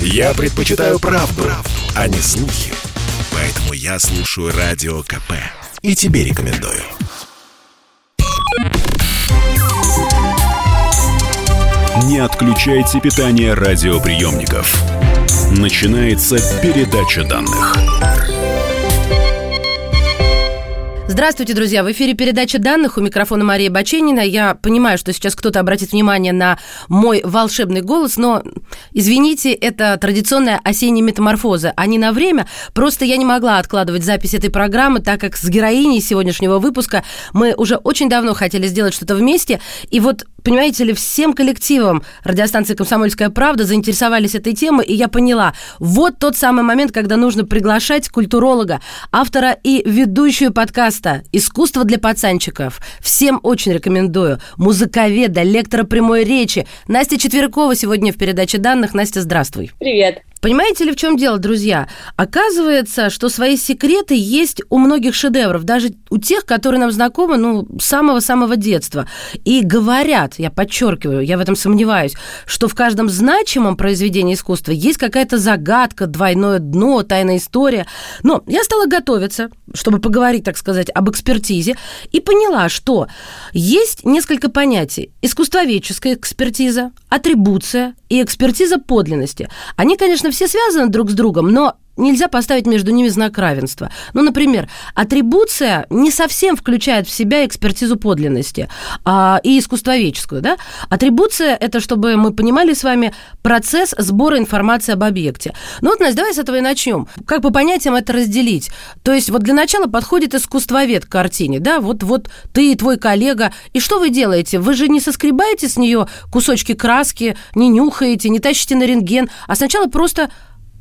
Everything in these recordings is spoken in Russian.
Я предпочитаю правду, правду, а не слухи. Поэтому я слушаю Радио КП. И тебе рекомендую. Не отключайте питание радиоприемников. Начинается передача данных. Здравствуйте, друзья! В эфире передача данных у микрофона Мария Баченина. Я понимаю, что сейчас кто-то обратит внимание на мой волшебный голос, но, извините, это традиционная осенняя метаморфоза, а не на время. Просто я не могла откладывать запись этой программы, так как с героиней сегодняшнего выпуска мы уже очень давно хотели сделать что-то вместе. И вот понимаете ли, всем коллективом радиостанции «Комсомольская правда» заинтересовались этой темой, и я поняла, вот тот самый момент, когда нужно приглашать культуролога, автора и ведущую подкаста «Искусство для пацанчиков». Всем очень рекомендую. Музыковеда, лектора прямой речи. Настя Четверякова сегодня в передаче данных. Настя, здравствуй. Привет. Понимаете ли, в чем дело, друзья? Оказывается, что свои секреты есть у многих шедевров, даже у тех, которые нам знакомы, ну, с самого-самого детства. И говорят, я подчеркиваю, я в этом сомневаюсь, что в каждом значимом произведении искусства есть какая-то загадка, двойное дно, тайная история. Но я стала готовиться, чтобы поговорить, так сказать, об экспертизе, и поняла, что есть несколько понятий. Искусствоведческая экспертиза, атрибуция и экспертиза подлинности. Они, конечно, все связаны друг с другом, но нельзя поставить между ними знак равенства. Ну, например, атрибуция не совсем включает в себя экспертизу подлинности а, и искусствоведческую. Да? Атрибуция – это, чтобы мы понимали с вами, процесс сбора информации об объекте. Ну вот, Настя, давай с этого и начнем. Как по понятиям это разделить? То есть вот для начала подходит искусствовед к картине, да, вот, вот ты и твой коллега, и что вы делаете? Вы же не соскребаете с нее кусочки краски, не нюхаете, не тащите на рентген, а сначала просто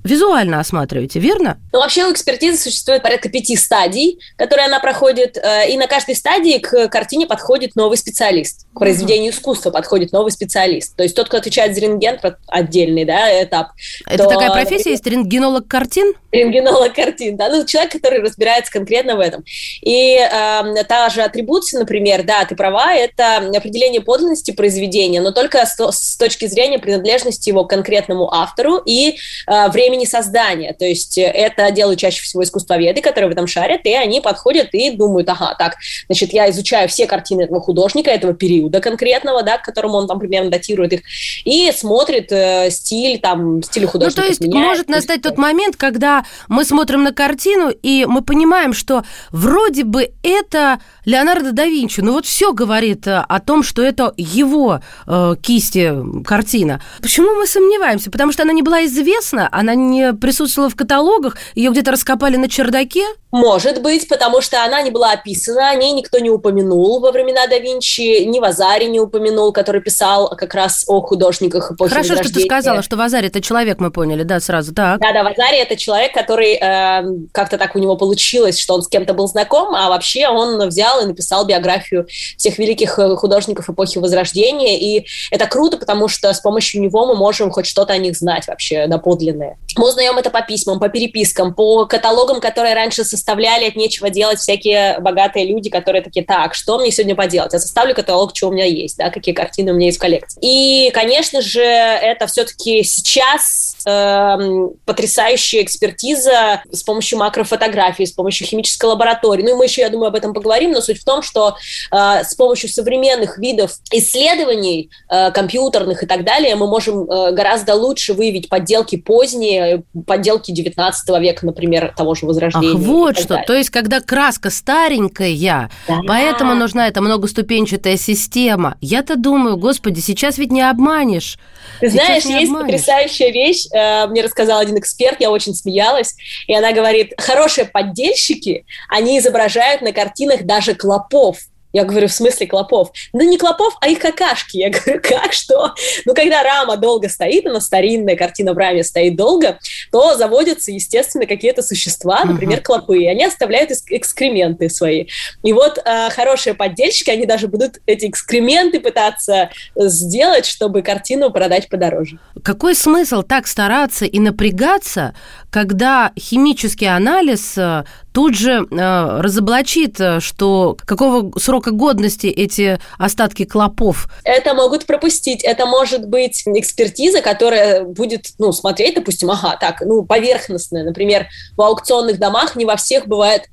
визуально осматриваете, верно? Ну, вообще у экспертизы существует порядка пяти стадий, которые она проходит, э, и на каждой стадии к картине подходит новый специалист, к произведению искусства подходит новый специалист. То есть тот, кто отвечает за рентген, отдельный да, этап. Это то... такая профессия, есть рентгенолог картин? Рентгенолог картин, да, ну, человек, который разбирается конкретно в этом. И э, та же атрибуция, например, да, ты права, это определение подлинности произведения, но только с, с точки зрения принадлежности его к конкретному автору и э, времени времени создания. То есть э, это делают чаще всего искусствоведы, которые в этом шарят, и они подходят и думают, ага, так, значит, я изучаю все картины этого художника, этого периода конкретного, да, к которому он там примерно датирует их, и смотрит э, стиль, там, стиль художника. Ну, то есть меняет, может настать тот момент, когда мы смотрим на картину, и мы понимаем, что вроде бы это Леонардо да Винчи, ну вот все говорит э, о том, что это его э, кисти картина. Почему мы сомневаемся? Потому что она не была известна, она не присутствовала в каталогах, ее где-то раскопали на чердаке? Может быть, потому что она не была описана, о ней никто не упомянул во времена да Винчи, ни Вазари не упомянул, который писал как раз о художниках эпохи Хорошо, что ты сказала, что Вазари это человек, мы поняли, да, сразу, так. Да-да, Вазари это человек, который э, как-то так у него получилось, что он с кем-то был знаком, а вообще он взял и написал биографию всех великих э, художников эпохи Возрождения, и это круто, потому что с помощью него мы можем хоть что-то о них знать вообще доподлинное. Мы узнаем это по письмам, по перепискам, по каталогам, которые раньше составляли от нечего делать всякие богатые люди, которые такие, так, что мне сегодня поделать? Я составлю каталог, что у меня есть, да, какие картины у меня есть в коллекции. И, конечно же, это все-таки сейчас э, потрясающая экспертиза с помощью макрофотографии, с помощью химической лаборатории. Ну и мы еще, я думаю, об этом поговорим, но суть в том, что э, с помощью современных видов исследований, э, компьютерных и так далее, мы можем э, гораздо лучше выявить подделки поздние, подделки 19 века, например, того же Возрождения. Ах, вот что. Далее. То есть, когда краска старенькая, да. поэтому нужна эта многоступенчатая система. Я-то думаю, господи, сейчас ведь не обманешь. Ты знаешь, есть обманешь. потрясающая вещь, э, мне рассказал один эксперт, я очень смеялась, и она говорит, хорошие поддельщики, они изображают на картинах даже клопов. Я говорю, в смысле клопов? Ну, не клопов, а их какашки. Я говорю, как, что? Ну, когда рама долго стоит, она старинная картина в раме стоит долго, то заводятся, естественно, какие-то существа, например, клопы, и они оставляют экскременты свои. И вот э, хорошие поддельщики, они даже будут эти экскременты пытаться сделать, чтобы картину продать подороже. Какой смысл так стараться и напрягаться, когда химический анализ э, тут же э, разоблачит, э, что какого срока годности эти остатки клопов? Это могут пропустить. Это может быть экспертиза, которая будет ну, смотреть, допустим, ага, так, ну, поверхностная. Например, в аукционных домах не во всех бывает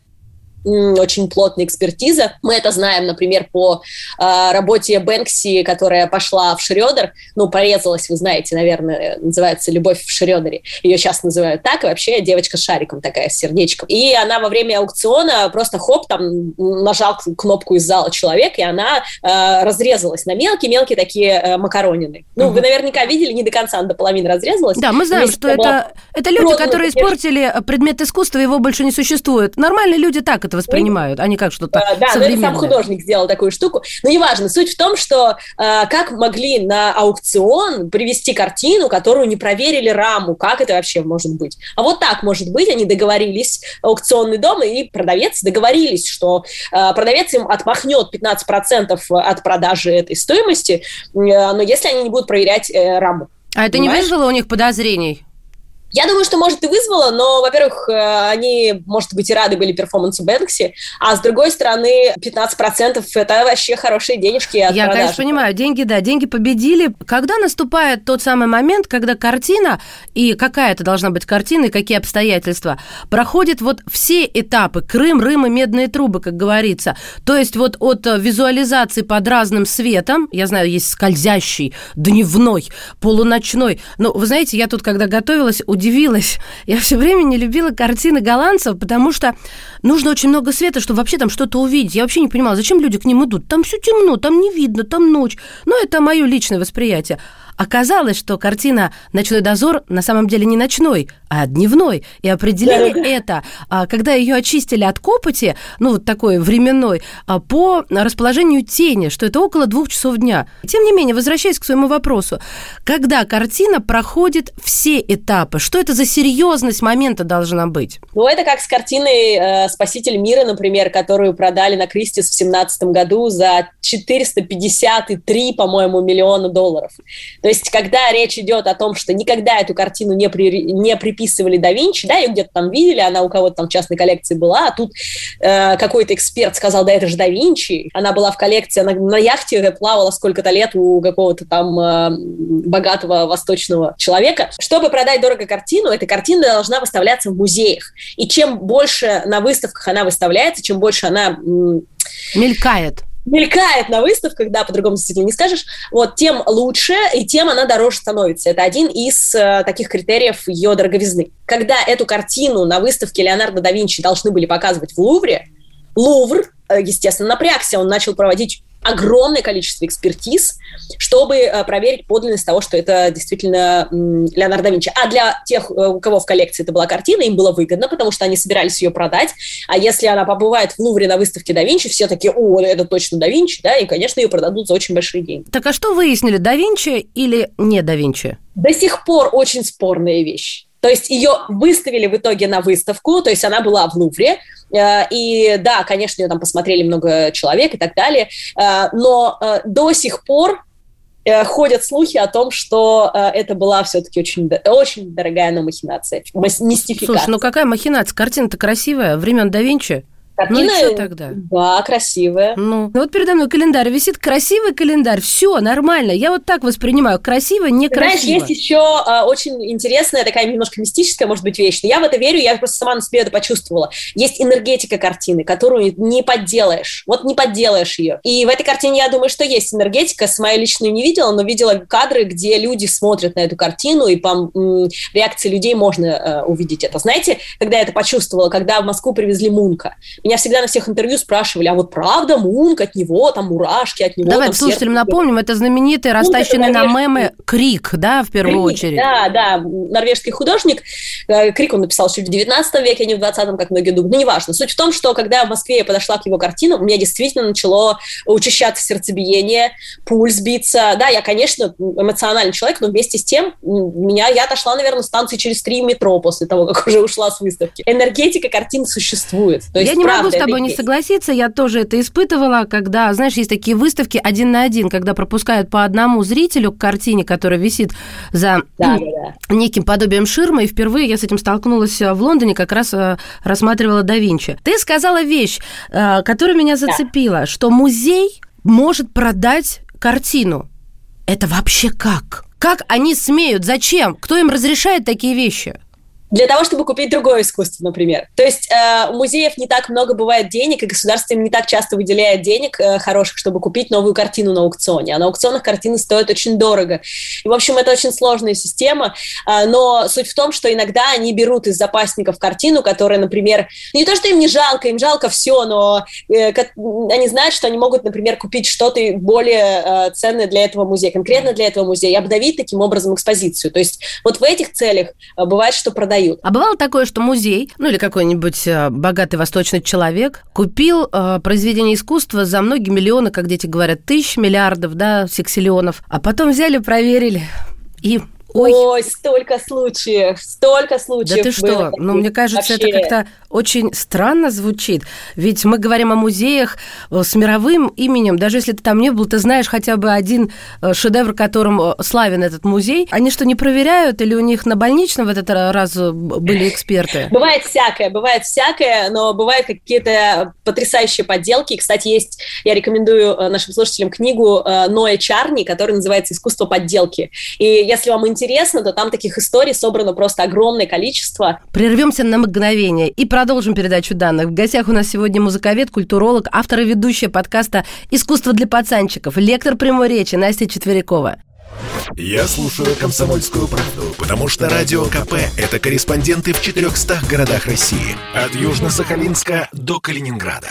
очень плотная экспертиза. Мы это знаем, например, по э, работе Бэнкси, которая пошла в Шрёдер, ну, порезалась, вы знаете, наверное, называется «Любовь в Шрёдере». Ее сейчас называют так, и вообще девочка с шариком такая, с сердечком. И она во время аукциона просто хоп, там нажал кнопку из зала человек, и она э, разрезалась на мелкие-мелкие такие э, макаронины. Ну, угу. вы наверняка видели, не до конца, она до половины разрезалась. Да, мы знаем, что это, это люди, которые испортили предмет искусства, его больше не существует. Нормальные люди так это воспринимают, а не как что-то э, Да, современное. но это сам художник сделал такую штуку. Но неважно, суть в том, что э, как могли на аукцион привести картину, которую не проверили раму, как это вообще может быть. А вот так может быть, они договорились, аукционный дом и продавец договорились, что э, продавец им отмахнет 15% от продажи этой стоимости, э, но если они не будут проверять э, раму. А это Понимаешь? не вызвало у них подозрений? Я думаю, что, может, и вызвало, но, во-первых, э, они, может быть, и рады были перформансу Бэнкси, а с другой стороны, 15% это вообще хорошие денежки от Я, продажи. конечно, понимаю, деньги, да, деньги победили. Когда наступает тот самый момент, когда картина, и какая это должна быть картина, и какие обстоятельства, проходит вот все этапы, Крым, Рым и медные трубы, как говорится. То есть вот от визуализации под разным светом, я знаю, есть скользящий, дневной, полуночной, но, вы знаете, я тут, когда готовилась, удивилась. Я все время не любила картины голландцев, потому что нужно очень много света, чтобы вообще там что-то увидеть. Я вообще не понимала, зачем люди к ним идут. Там все темно, там не видно, там ночь. Но это мое личное восприятие. Оказалось, что картина «Ночной дозор» на самом деле не ночной, а дневной. И определили это, а, когда ее очистили от копоти, ну, вот такой временной, а, по расположению тени, что это около двух часов дня. Тем не менее, возвращаясь к своему вопросу, когда картина проходит все этапы, что это за серьезность момента должна быть? Ну, это как с картиной э, «Спаситель мира», например, которую продали на Кристис в 2017 году за 453, по-моему, миллиона долларов. То есть, когда речь идет о том, что никогда эту картину не, при, не приписывали да Винчи, да, ее где-то там видели, она у кого-то там в частной коллекции была, а тут э, какой-то эксперт сказал, да это же да Винчи, она была в коллекции, она на яхте плавала сколько-то лет у какого-то там э, богатого восточного человека. Чтобы продать дорого картину, эта картина должна выставляться в музеях. И чем больше на выставках она выставляется, чем больше она... Мелькает мелькает на выставках, да, по-другому действительно не скажешь, вот, тем лучше и тем она дороже становится. Это один из э, таких критериев ее дороговизны. Когда эту картину на выставке Леонардо да Винчи должны были показывать в Лувре, Лувр, э, естественно, напрягся, он начал проводить огромное количество экспертиз, чтобы э, проверить подлинность того, что это действительно Леонардо да Винчи. А для тех, э, у кого в коллекции это была картина, им было выгодно, потому что они собирались ее продать. А если она побывает в Лувре на выставке да Винчи, все такие, о, это точно да Винчи, да, и, конечно, ее продадут за очень большие деньги. Так а что выяснили, да Винчи или не да Винчи? До сих пор очень спорная вещь. То есть ее выставили в итоге на выставку, то есть она была в Лувре, э, и да, конечно, ее там посмотрели много человек и так далее, э, но э, до сих пор ходят слухи о том, что это была все-таки очень, очень дорогая но махинация, мистификация. Слушай, ну какая махинация? Картина-то красивая, времен да Винчи. Картина, ну и что тогда? Да, красивая. Ну, вот передо мной календарь висит, красивый календарь, все нормально. Я вот так воспринимаю, красиво, некрасиво. Знаешь, есть еще э, очень интересная, такая немножко мистическая, может быть, вещь. Но я в это верю, я просто сама на себе это почувствовала. Есть энергетика картины, которую не подделаешь. Вот не подделаешь ее. И в этой картине, я думаю, что есть энергетика. С моей личной не видела, но видела кадры, где люди смотрят на эту картину, и по м, реакции людей можно э, увидеть это. Знаете, когда я это почувствовала, когда в Москву привезли Мунка, меня всегда на всех интервью спрашивали, а вот правда Мунк, от него там мурашки, от него Давай там слушателям сердце... напомним, это знаменитый, растащенный на мемы Крик, да, в первую Крик, очередь. Да, да, норвежский художник. Э, Крик он написал еще в 19 веке, а не в 20 как многие думают. Ну, неважно. Суть в том, что когда в Москве я подошла к его картинам, у меня действительно начало учащаться сердцебиение, пульс биться. Да, я, конечно, эмоциональный человек, но вместе с тем меня, я отошла, наверное, станции через три метро после того, как уже ушла с выставки. Энергетика картин существует. То есть, я не могу с тобой не согласиться, я тоже это испытывала, когда, знаешь, есть такие выставки один на один, когда пропускают по одному зрителю к картине, которая висит за да, да. неким подобием ширмы, и впервые я с этим столкнулась в Лондоне, как раз э, рассматривала да Винчи. Ты сказала вещь, э, которая меня зацепила, да. что музей может продать картину. Это вообще как? Как они смеют? Зачем? Кто им разрешает такие вещи? Для того, чтобы купить другое искусство, например. То есть э, у музеев не так много бывает денег, и государство им не так часто выделяет денег э, хороших, чтобы купить новую картину на аукционе. А на аукционах картины стоят очень дорого. И, в общем, это очень сложная система, э, но суть в том, что иногда они берут из запасников картину, которая, например, не то, что им не жалко, им жалко все, но э, они знают, что они могут, например, купить что-то более э, ценное для этого музея, конкретно для этого музея, и обновить таким образом экспозицию. То есть вот в этих целях э, бывает, что продают продают. А бывало такое, что музей, ну или какой-нибудь э, богатый восточный человек купил э, произведение искусства за многие миллионы, как дети говорят, тысяч, миллиардов, да, сексиллионов, а потом взяли, проверили и Ой. Ой, столько случаев, столько случаев. Да ты что? Ну, мне кажется, Вообще. это как-то очень странно звучит. Ведь мы говорим о музеях э, с мировым именем. Даже если ты там не был, ты знаешь хотя бы один э, шедевр, которым э, славен этот музей. Они что, не проверяют? Или у них на больничном в этот раз были эксперты? Бывает всякое, бывает всякое, но бывают какие-то потрясающие подделки. Кстати, есть, я рекомендую нашим слушателям книгу Ноя Чарни, которая называется «Искусство подделки». И если вам интересно интересно, то там таких историй собрано просто огромное количество. Прервемся на мгновение и продолжим передачу данных. В гостях у нас сегодня музыковед, культуролог, автор и ведущая подкаста «Искусство для пацанчиков», лектор прямой речи Настя Четверякова. Я слушаю «Комсомольскую правду», потому что «Радио КП» — это корреспонденты в 400 городах России. От Южно-Сахалинска до Калининграда.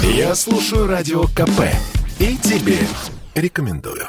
Я слушаю «Радио КП» и тебе рекомендую.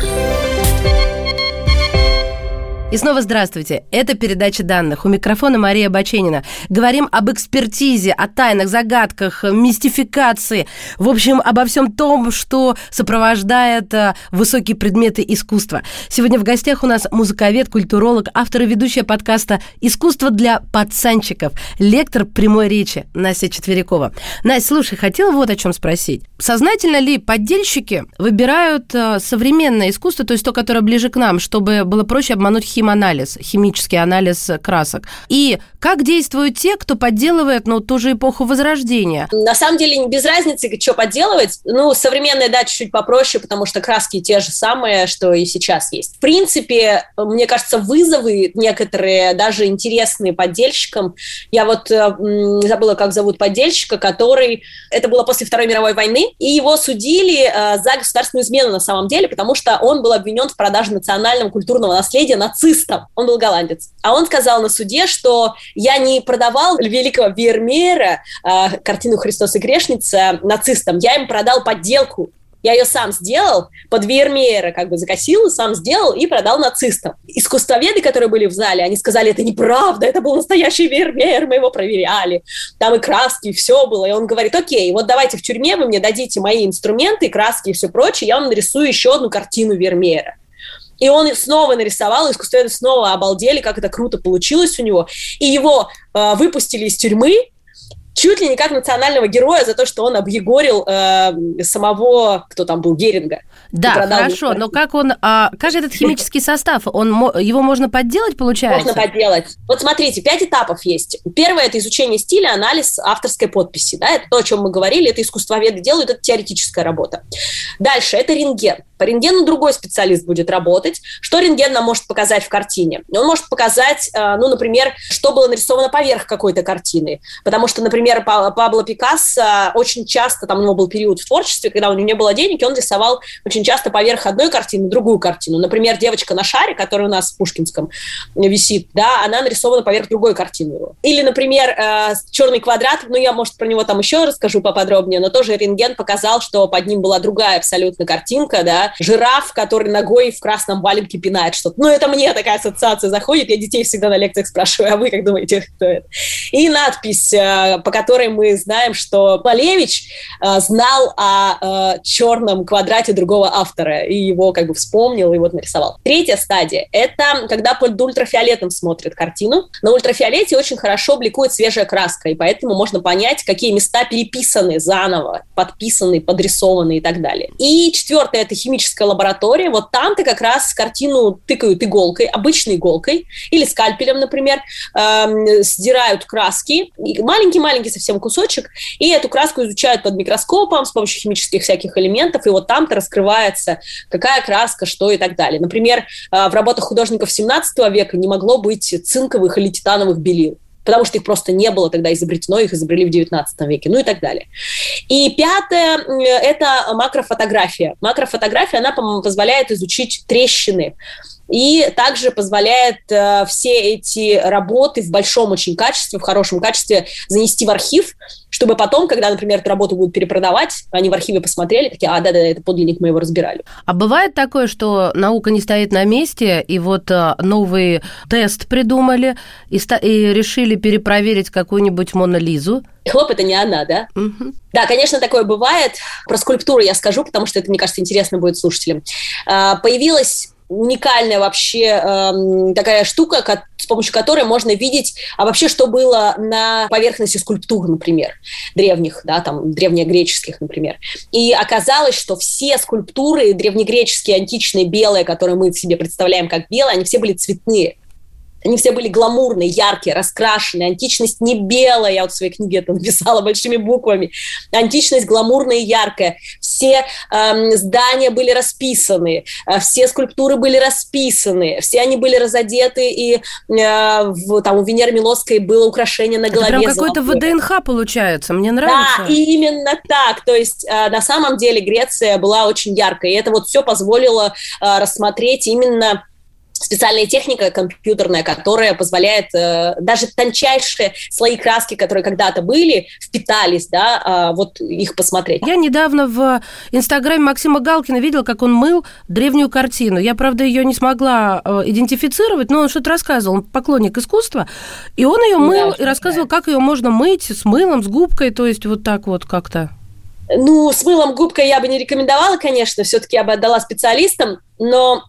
И снова здравствуйте. Это передача данных. У микрофона Мария Баченина. Говорим об экспертизе, о тайнах, загадках, мистификации. В общем, обо всем том, что сопровождает э, высокие предметы искусства. Сегодня в гостях у нас музыковед, культуролог, автор и ведущая подкаста «Искусство для пацанчиков», лектор прямой речи Настя Четверякова. Настя, слушай, хотела вот о чем спросить. Сознательно ли поддельщики выбирают э, современное искусство, то есть то, которое ближе к нам, чтобы было проще обмануть химию химанализ, химический анализ красок. И как действуют те, кто подделывает, ну, ту же эпоху Возрождения? На самом деле, без разницы, что подделывать. Ну, современная, да, чуть-чуть попроще, потому что краски те же самые, что и сейчас есть. В принципе, мне кажется, вызовы некоторые, даже интересные поддельщикам. Я вот э, забыла, как зовут поддельщика, который... Это было после Второй мировой войны, и его судили э, за государственную измену на самом деле, потому что он был обвинен в продаже национального культурного наследия нацистам нацистом. Он был голландец. А он сказал на суде, что я не продавал великого Вермеера, э, картину «Христос и грешница» нацистам, я им продал подделку я ее сам сделал, под Вермеера как бы закосил, сам сделал и продал нацистам. Искусствоведы, которые были в зале, они сказали, это неправда, это был настоящий Вермеер, мы его проверяли. Там и краски, и все было. И он говорит, окей, вот давайте в тюрьме вы мне дадите мои инструменты, краски и все прочее, я вам нарисую еще одну картину Вермеера. И он снова нарисовал, искусствоведы снова обалдели, как это круто получилось у него. И его э, выпустили из тюрьмы, чуть ли не как национального героя за то, что он объегорил э, самого, кто там был, Геринга. Да, хорошо, но как он, а, как этот химический состав, он, его можно подделать, получается? Можно подделать. Вот смотрите, пять этапов есть. Первое – это изучение стиля, анализ авторской подписи. Да, это то, о чем мы говорили, это искусствоведы делают, это теоретическая работа. Дальше – это рентген. По рентгену другой специалист будет работать. Что рентген нам может показать в картине? Он может показать, э, ну, например, что было нарисовано поверх какой-то картины. Потому что, например, Пабло Пикассо очень часто, там у него был период в творчестве, когда у него не было денег, и он рисовал очень часто поверх одной картины другую картину. Например, девочка на шаре, которая у нас в Пушкинском висит, да, она нарисована поверх другой картины. Или, например, э, черный квадрат, ну, я, может, про него там еще расскажу поподробнее, но тоже рентген показал, что под ним была другая абсолютно картинка, да, жираф, который ногой в красном валенке пинает что-то. Ну, это мне такая ассоциация заходит. Я детей всегда на лекциях спрашиваю, а вы как думаете, кто это? И надпись, э, по которой мы знаем, что Малевич э, знал о черном квадрате другого автора и его как бы вспомнил и вот нарисовал. Третья стадия – это когда под ультрафиолетом смотрит картину. На ультрафиолете очень хорошо бликует свежая краска, и поэтому можно понять, какие места переписаны заново, подписаны, подрисованы и так далее. И четвертое – это химическая лаборатория. Вот там-то как раз картину тыкают иголкой, обычной иголкой, или скальпелем, например, эм, сдирают краски, маленький-маленький совсем кусочек, и эту краску изучают под микроскопом с помощью химических всяких элементов, и вот там-то раскрывается, какая краска, что и так далее. Например, э, в работах художников 17 века не могло быть цинковых или титановых белил потому что их просто не было тогда изобретено, их изобрели в 19 веке, ну и так далее. И пятое – это макрофотография. Макрофотография, она позволяет изучить трещины и также позволяет э, все эти работы в большом очень качестве, в хорошем качестве занести в архив, чтобы потом, когда, например, эту работу будут перепродавать, они в архиве посмотрели, такие, а, да-да, это подлинник, мы его разбирали. А бывает такое, что наука не стоит на месте, и вот э, новый тест придумали, и, и решили перепроверить какую-нибудь Мона Лизу, Хлоп, это не она, да? Угу. Да, конечно, такое бывает. Про скульптуру я скажу, потому что это, мне кажется, интересно будет слушателям. А, появилась уникальная вообще э, такая штука, с помощью которой можно видеть, а вообще что было на поверхности скульптур, например, древних, да, там, древнегреческих, например. И оказалось, что все скульптуры древнегреческие, античные, белые, которые мы себе представляем как белые, они все были цветные. Они все были гламурные, яркие, раскрашенные. Античность не белая, я вот в своей книге это написала большими буквами. Античность гламурная и яркая. Все э, здания были расписаны, э, все скульптуры были расписаны, все они были разодеты, и э, в, там у Венеры Милосской было украшение на голове. Это прям какой-то ВДНХ получается, мне нравится. Да, именно так. То есть э, на самом деле Греция была очень яркой, и это вот все позволило э, рассмотреть именно специальная техника компьютерная, которая позволяет э, даже тончайшие слои краски, которые когда-то были, впитались, да, э, вот их посмотреть. Я недавно в инстаграме Максима Галкина видела, как он мыл древнюю картину. Я, правда, ее не смогла э, идентифицировать, но он что-то рассказывал. Он поклонник искусства, и он ее мыл да, и рассказывал, да. как ее можно мыть с мылом, с губкой, то есть вот так вот как-то. Ну, с мылом губкой я бы не рекомендовала, конечно, все-таки я бы отдала специалистам, но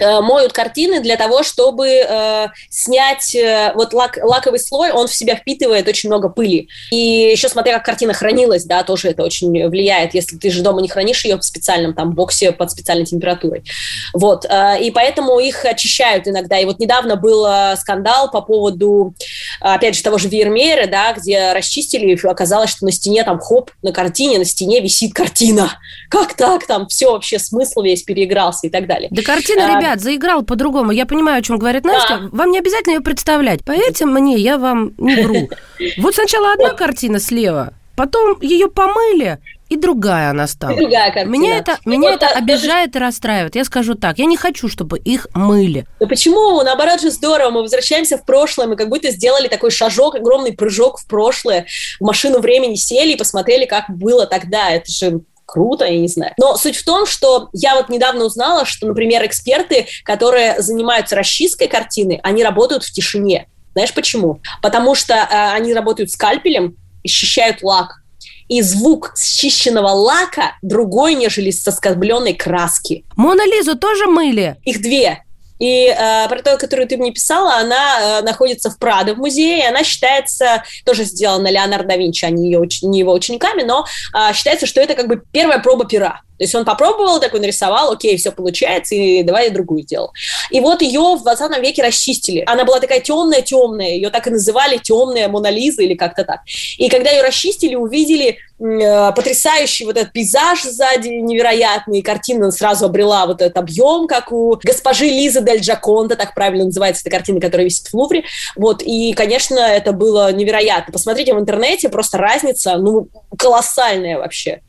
моют картины для того, чтобы э, снять э, вот лак, лаковый слой, он в себя впитывает очень много пыли. И еще смотря как картина хранилась, да, тоже это очень влияет, если ты же дома не хранишь ее в специальном там боксе под специальной температурой. Вот, э, и поэтому их очищают иногда. И вот недавно был э, скандал по поводу, опять же, того же Вермеера, да, где расчистили, и оказалось, что на стене там хоп, на картине, на стене висит картина. Как так? Там все вообще смысл весь переигрался и так далее. Да картина, а, ребят, заиграл по-другому. Я понимаю, о чем говорит Настя. Да. Вам не обязательно ее представлять. Поверьте мне, я вам не вру. Вот сначала одна картина слева, потом ее помыли, и другая она стала. И другая картина. Меня это, и меня вот это обижает и расстраивает. Я скажу так, я не хочу, чтобы их мыли. Да почему? Наоборот же здорово. Мы возвращаемся в прошлое, мы как будто сделали такой шажок, огромный прыжок в прошлое, в машину времени сели и посмотрели, как было тогда. Это же круто, я не знаю. Но суть в том, что я вот недавно узнала, что, например, эксперты, которые занимаются расчисткой картины, они работают в тишине. Знаешь почему? Потому что э, они работают скальпелем, счищают лак. И звук счищенного лака другой, нежели со скобленной краски. Мона Лизу тоже мыли? Их две. И э, то, которую ты мне писала, она э, находится в Прадо в музее, и она считается, тоже сделана Леонардо да Винчи, они ее, не его учениками, но э, считается, что это как бы первая проба пера. То есть он попробовал, такой нарисовал, окей, все получается, и давай я другую сделал. И вот ее в 20 веке расчистили. Она была такая темная-темная, ее так и называли темная Мона Лиза или как-то так. И когда ее расчистили, увидели потрясающий вот этот пейзаж сзади невероятный, картина сразу обрела вот этот объем, как у госпожи Лизы Дель Джаконда, так правильно называется эта картина, которая висит в Лувре. Вот, и, конечно, это было невероятно. Посмотрите в интернете, просто разница, ну, колоссальная вообще.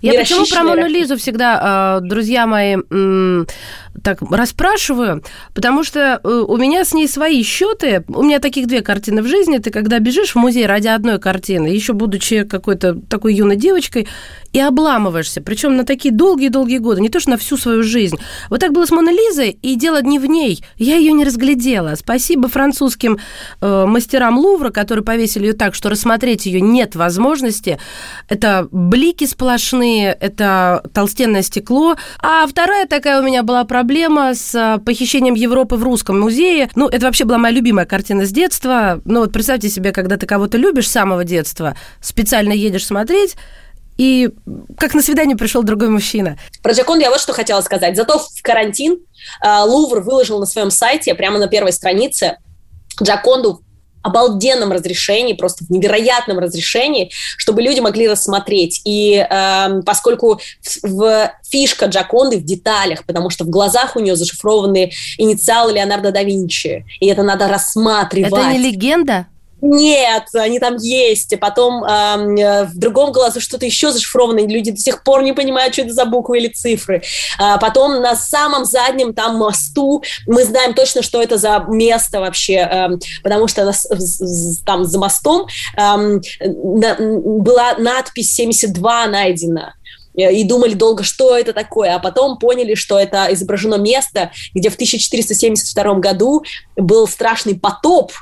Я почему про Мону Лизу всегда, а, друзья мои, так расспрашиваю, потому что э, у меня с ней свои счеты. У меня таких две картины в жизни. Ты когда бежишь в музей ради одной картины, еще будучи какой-то такой юной девочкой, и обламываешься, причем на такие долгие-долгие годы, не то что на всю свою жизнь. Вот так было с Моной Лизой, и дело не в ней. Я ее не разглядела. Спасибо французским э, мастерам Лувра, которые повесили ее так, что рассмотреть ее нет возможности. Это блики сплошные, это толстенное стекло. А вторая такая у меня была проблема с э, похищением Европы в русском музее. Ну, это вообще была моя любимая картина с детства. Ну, вот представьте себе, когда ты кого-то любишь с самого детства, специально едешь смотреть, и как на свидание пришел другой мужчина. Про Джаконду я вот что хотела сказать. Зато в карантин э, Лувр выложил на своем сайте, прямо на первой странице, Джаконду обалденном разрешении, просто в невероятном разрешении, чтобы люди могли рассмотреть. И э, поскольку в, в фишка Джаконды в деталях, потому что в глазах у нее зашифрованы инициалы Леонардо да Винчи, и это надо рассматривать. Это не легенда? Нет, они там есть. И потом э, в другом глазу что-то еще зашифровано, и люди до сих пор не понимают, что это за буквы или цифры. А потом на самом заднем там мосту мы знаем точно, что это за место вообще, э, потому что нас, там за мостом э, на, была надпись 72 найдена и думали долго, что это такое, а потом поняли, что это изображено место, где в 1472 году был страшный потоп,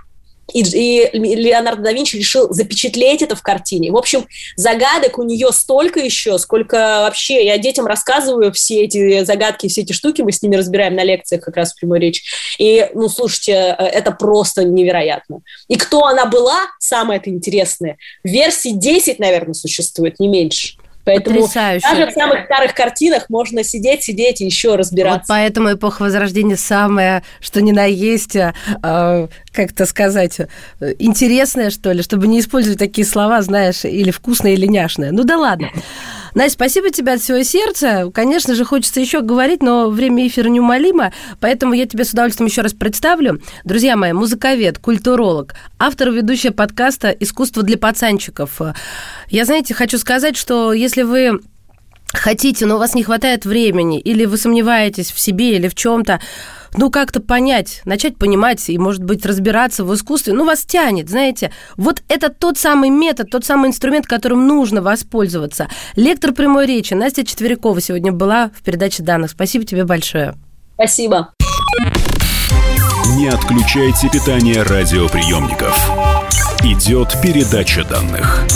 и, и Леонардо да Винчи решил запечатлеть это в картине. В общем, загадок у нее столько еще, сколько вообще я детям рассказываю все эти загадки, все эти штуки, мы с ними разбираем на лекциях как раз в прямой речь. И, ну, слушайте, э, это просто невероятно. И кто она была, самое это интересное, в версии 10, наверное, существует, не меньше. Поэтому Потрясающе. даже в самых старых картинах можно сидеть, сидеть и еще разбираться. Вот поэтому эпоха Возрождения самая, что ни на есть, э, как-то сказать, интересная, что ли, чтобы не использовать такие слова, знаешь, или вкусное, или няшное. Ну да ладно. Настя, спасибо тебе от всего сердца. Конечно же, хочется еще говорить, но время эфира неумолимо, поэтому я тебе с удовольствием еще раз представлю. Друзья мои, музыковед, культуролог, автор ведущая подкаста «Искусство для пацанчиков». Я, знаете, хочу сказать, что если вы хотите, но у вас не хватает времени, или вы сомневаетесь в себе или в чем-то, ну, как-то понять, начать понимать и, может быть, разбираться в искусстве, ну, вас тянет, знаете. Вот это тот самый метод, тот самый инструмент, которым нужно воспользоваться. Лектор прямой речи Настя Четверякова сегодня была в передаче данных. Спасибо тебе большое. Спасибо. Не отключайте питание радиоприемников. Идет передача данных.